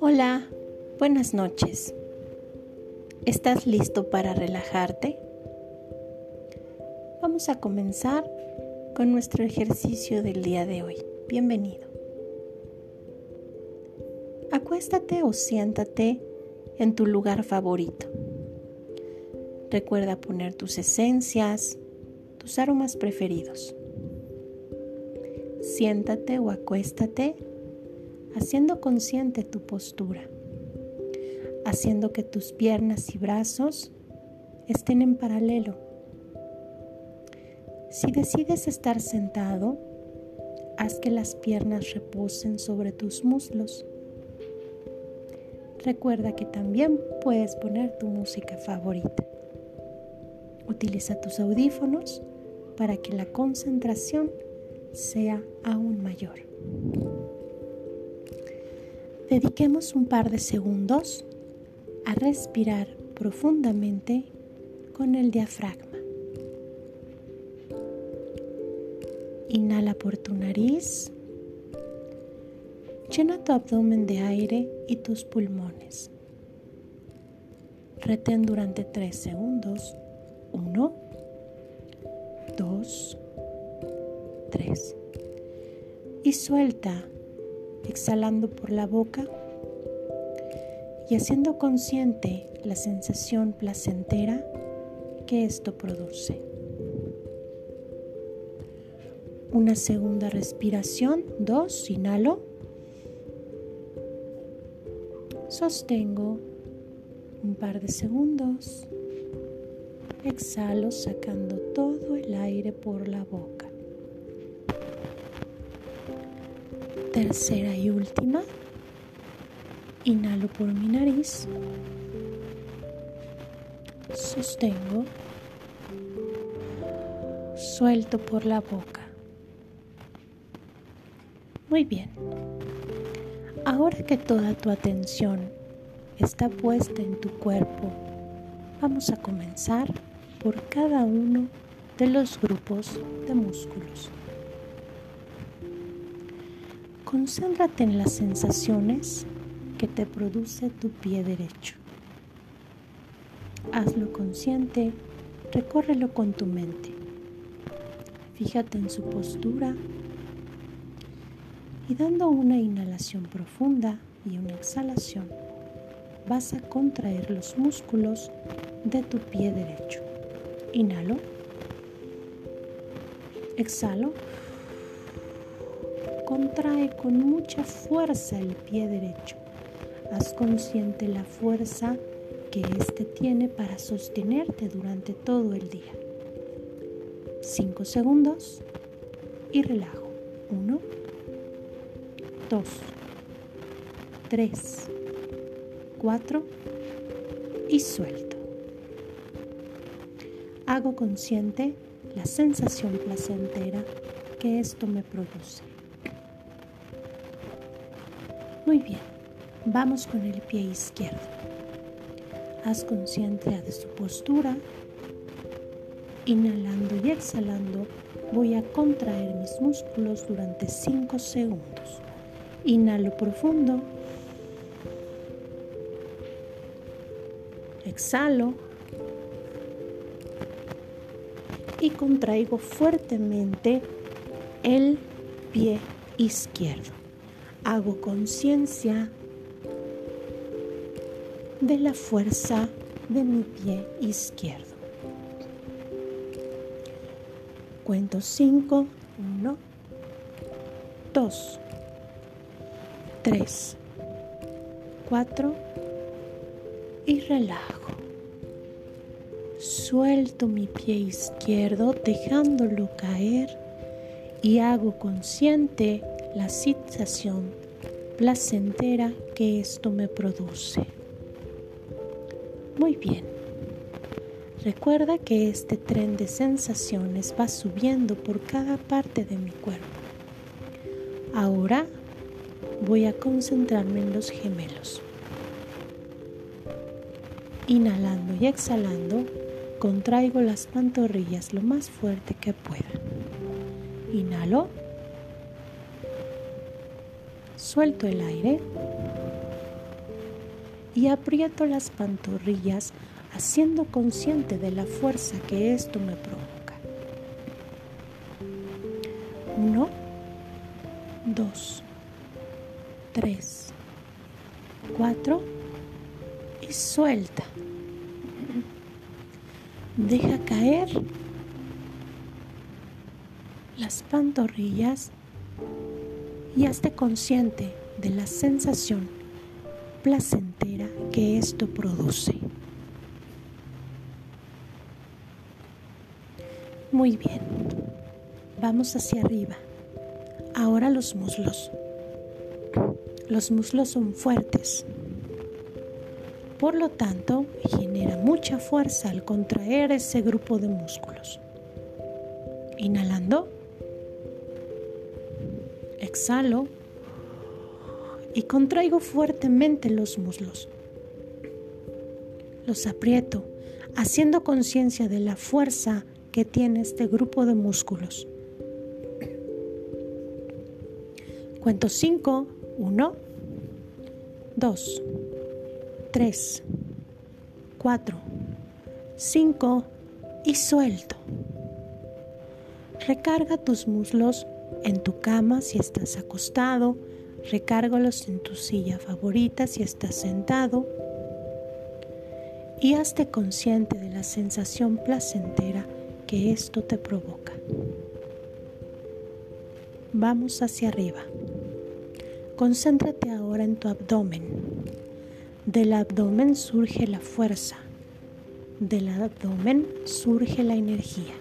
Hola, buenas noches. ¿Estás listo para relajarte? Vamos a comenzar con nuestro ejercicio del día de hoy. Bienvenido. Acuéstate o siéntate en tu lugar favorito. Recuerda poner tus esencias, tus aromas preferidos. Siéntate o acuéstate haciendo consciente tu postura, haciendo que tus piernas y brazos estén en paralelo. Si decides estar sentado, haz que las piernas reposen sobre tus muslos. Recuerda que también puedes poner tu música favorita. Utiliza tus audífonos para que la concentración sea aún mayor. Dediquemos un par de segundos a respirar profundamente con el diafragma. Inhala por tu nariz. Llena tu abdomen de aire y tus pulmones. Retén durante tres segundos. Uno, dos, tres. Y suelta exhalando por la boca y haciendo consciente la sensación placentera que esto produce. Una segunda respiración, dos, inhalo, sostengo un par de segundos, exhalo sacando todo el aire por la boca. Tercera y última. Inhalo por mi nariz. Sostengo. Suelto por la boca. Muy bien. Ahora que toda tu atención está puesta en tu cuerpo, vamos a comenzar por cada uno de los grupos de músculos. Concéntrate en las sensaciones que te produce tu pie derecho. Hazlo consciente, recórrelo con tu mente. Fíjate en su postura y dando una inhalación profunda y una exhalación, vas a contraer los músculos de tu pie derecho. Inhalo. Exhalo contrae con mucha fuerza el pie derecho. Haz consciente la fuerza que éste tiene para sostenerte durante todo el día. Cinco segundos y relajo. Uno, dos, tres, cuatro y suelto. Hago consciente la sensación placentera que esto me produce. Muy bien, vamos con el pie izquierdo. Haz consciente de su postura. Inhalando y exhalando, voy a contraer mis músculos durante 5 segundos. Inhalo profundo. Exhalo. Y contraigo fuertemente el pie izquierdo hago conciencia de la fuerza de mi pie izquierdo. Cuento 5, 1, 2, 3, 4 y relajo. Suelto mi pie izquierdo dejándolo caer y hago consciente la sensación placentera que esto me produce. Muy bien. Recuerda que este tren de sensaciones va subiendo por cada parte de mi cuerpo. Ahora voy a concentrarme en los gemelos. Inhalando y exhalando, contraigo las pantorrillas lo más fuerte que pueda. Inhalo. Suelto el aire y aprieto las pantorrillas haciendo consciente de la fuerza que esto me provoca. Uno, dos, tres, cuatro y suelta. Deja caer las pantorrillas y hazte consciente de la sensación placentera que esto produce. Muy bien, vamos hacia arriba. Ahora los muslos. Los muslos son fuertes. Por lo tanto, genera mucha fuerza al contraer ese grupo de músculos. Inhalando. Exhalo. Y contraigo fuertemente los muslos. Los aprieto, haciendo conciencia de la fuerza que tiene este grupo de músculos. Cuento 5, 1, 2, 3, 4, 5 y suelto. Recarga tus muslos en tu cama si estás acostado, recárgalos en tu silla favorita si estás sentado y hazte consciente de la sensación placentera que esto te provoca. Vamos hacia arriba. Concéntrate ahora en tu abdomen. Del abdomen surge la fuerza. Del abdomen surge la energía.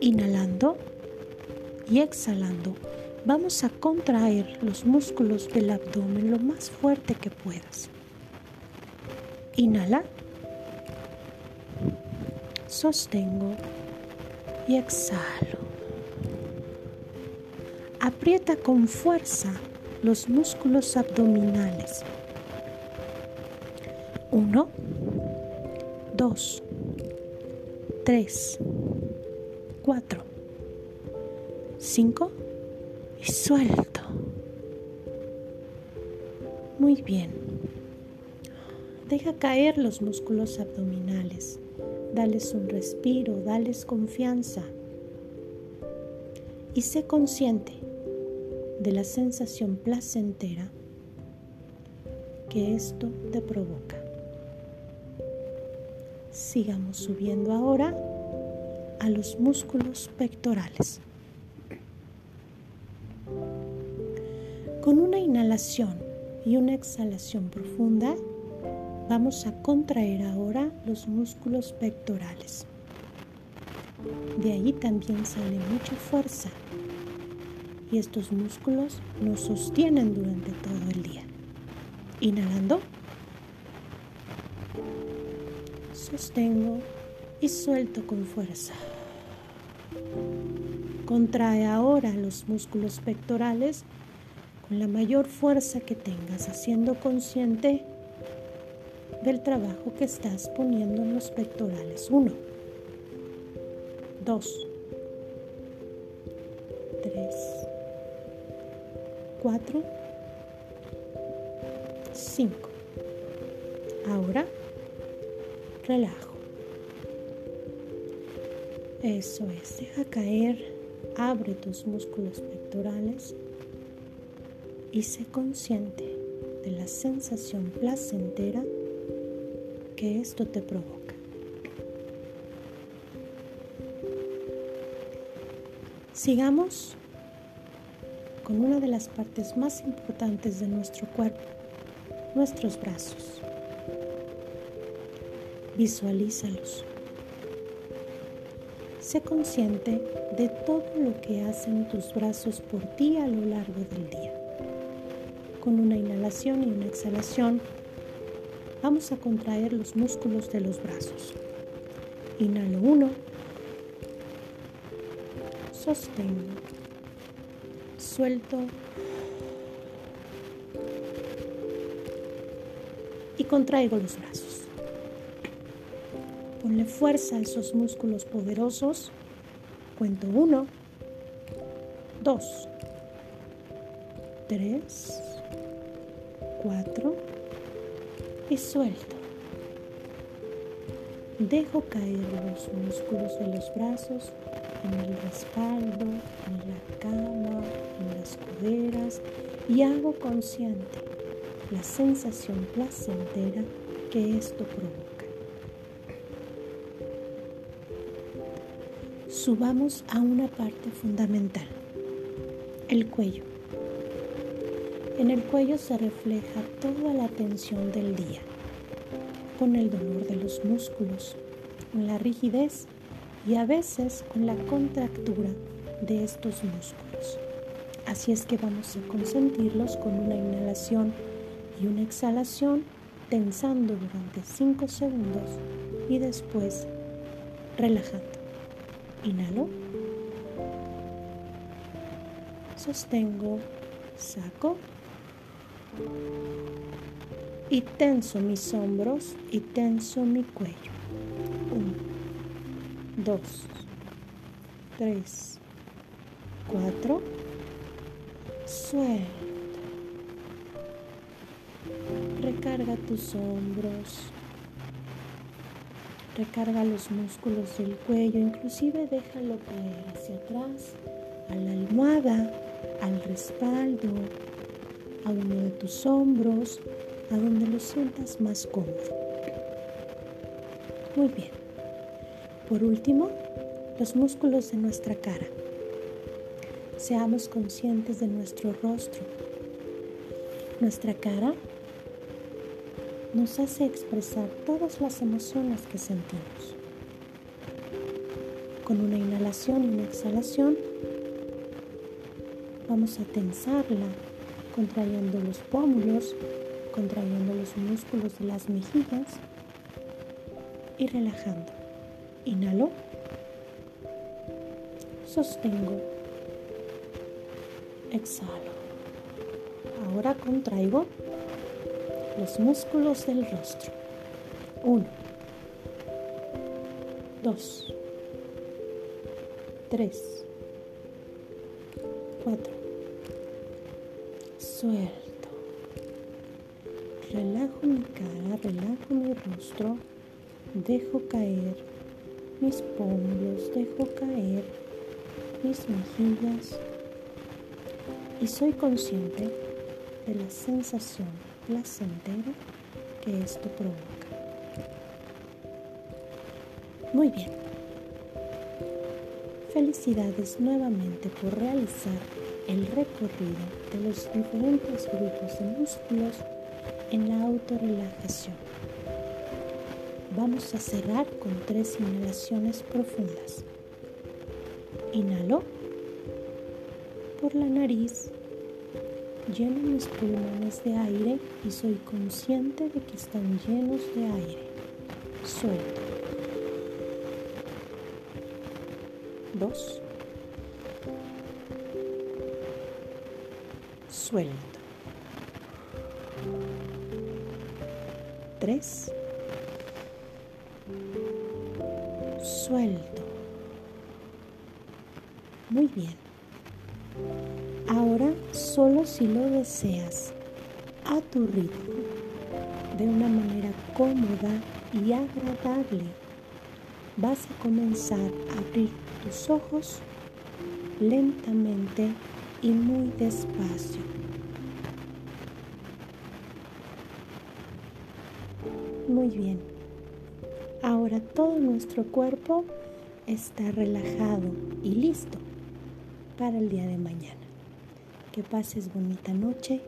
Inhalando y exhalando, vamos a contraer los músculos del abdomen lo más fuerte que puedas. Inhala sostengo y exhalo. Aprieta con fuerza los músculos abdominales. Uno, dos, tres, cuatro, cinco y suelto. Muy bien. Deja caer los músculos abdominales dales un respiro, dales confianza y sé consciente de la sensación placentera que esto te provoca. Sigamos subiendo ahora a los músculos pectorales. Con una inhalación y una exhalación profunda, Vamos a contraer ahora los músculos pectorales. De ahí también sale mucha fuerza y estos músculos nos sostienen durante todo el día. Inhalando, sostengo y suelto con fuerza. Contrae ahora los músculos pectorales con la mayor fuerza que tengas, haciendo consciente del trabajo que estás poniendo en los pectorales. Uno, dos, tres, cuatro, cinco. Ahora relajo. Eso es, deja caer, abre tus músculos pectorales y sé consciente de la sensación placentera que esto te provoca. Sigamos con una de las partes más importantes de nuestro cuerpo, nuestros brazos. Visualízalos. Sé consciente de todo lo que hacen tus brazos por ti a lo largo del día. Con una inhalación y una exhalación, Vamos a contraer los músculos de los brazos. Inhalo uno. Sostengo. Suelto. Y contraigo los brazos. Ponle fuerza a esos músculos poderosos. Cuento uno, dos, tres, cuatro y suelto. Dejo caer los músculos de los brazos en el respaldo, en la cama, en las coderas y hago consciente la sensación placentera que esto provoca. Subamos a una parte fundamental, el cuello. En el cuello se refleja toda la tensión del día, con el dolor de los músculos, con la rigidez y a veces con la contractura de estos músculos. Así es que vamos a consentirlos con una inhalación y una exhalación, tensando durante 5 segundos y después relajando. Inhalo. Sostengo, saco y tenso mis hombros y tenso mi cuello. Uno, dos, tres, cuatro. Suelta. Recarga tus hombros. Recarga los músculos del cuello, inclusive déjalo caer hacia atrás, a la almohada, al respaldo, a uno de tus hombros, a donde lo sientas más cómodo. Muy bien. Por último, los músculos de nuestra cara. Seamos conscientes de nuestro rostro. Nuestra cara nos hace expresar todas las emociones que sentimos. Con una inhalación y una exhalación, vamos a tensarla contrayendo los pómulos, contrayendo los músculos de las mejillas y relajando. Inhalo, sostengo, exhalo. Ahora contraigo los músculos del rostro. Uno, dos, tres, cuatro. Suelto. Relajo mi cara, relajo mi rostro, dejo caer mis pómulos, dejo caer mis mejillas. Y soy consciente de la sensación placentera que esto provoca. Muy bien. Felicidades nuevamente por realizar el recorrido de los diferentes grupos de músculos en la autorrelajación. Vamos a cerrar con tres inhalaciones profundas. Inhalo por la nariz, lleno mis pulmones de aire y soy consciente de que están llenos de aire. Suelto. Dos. suelto. Tres. Suelto. Muy bien. Ahora, solo si lo deseas, a tu ritmo, de una manera cómoda y agradable, vas a comenzar a abrir tus ojos lentamente y muy despacio. Muy bien. Ahora todo nuestro cuerpo está relajado y listo para el día de mañana. Que pases bonita noche.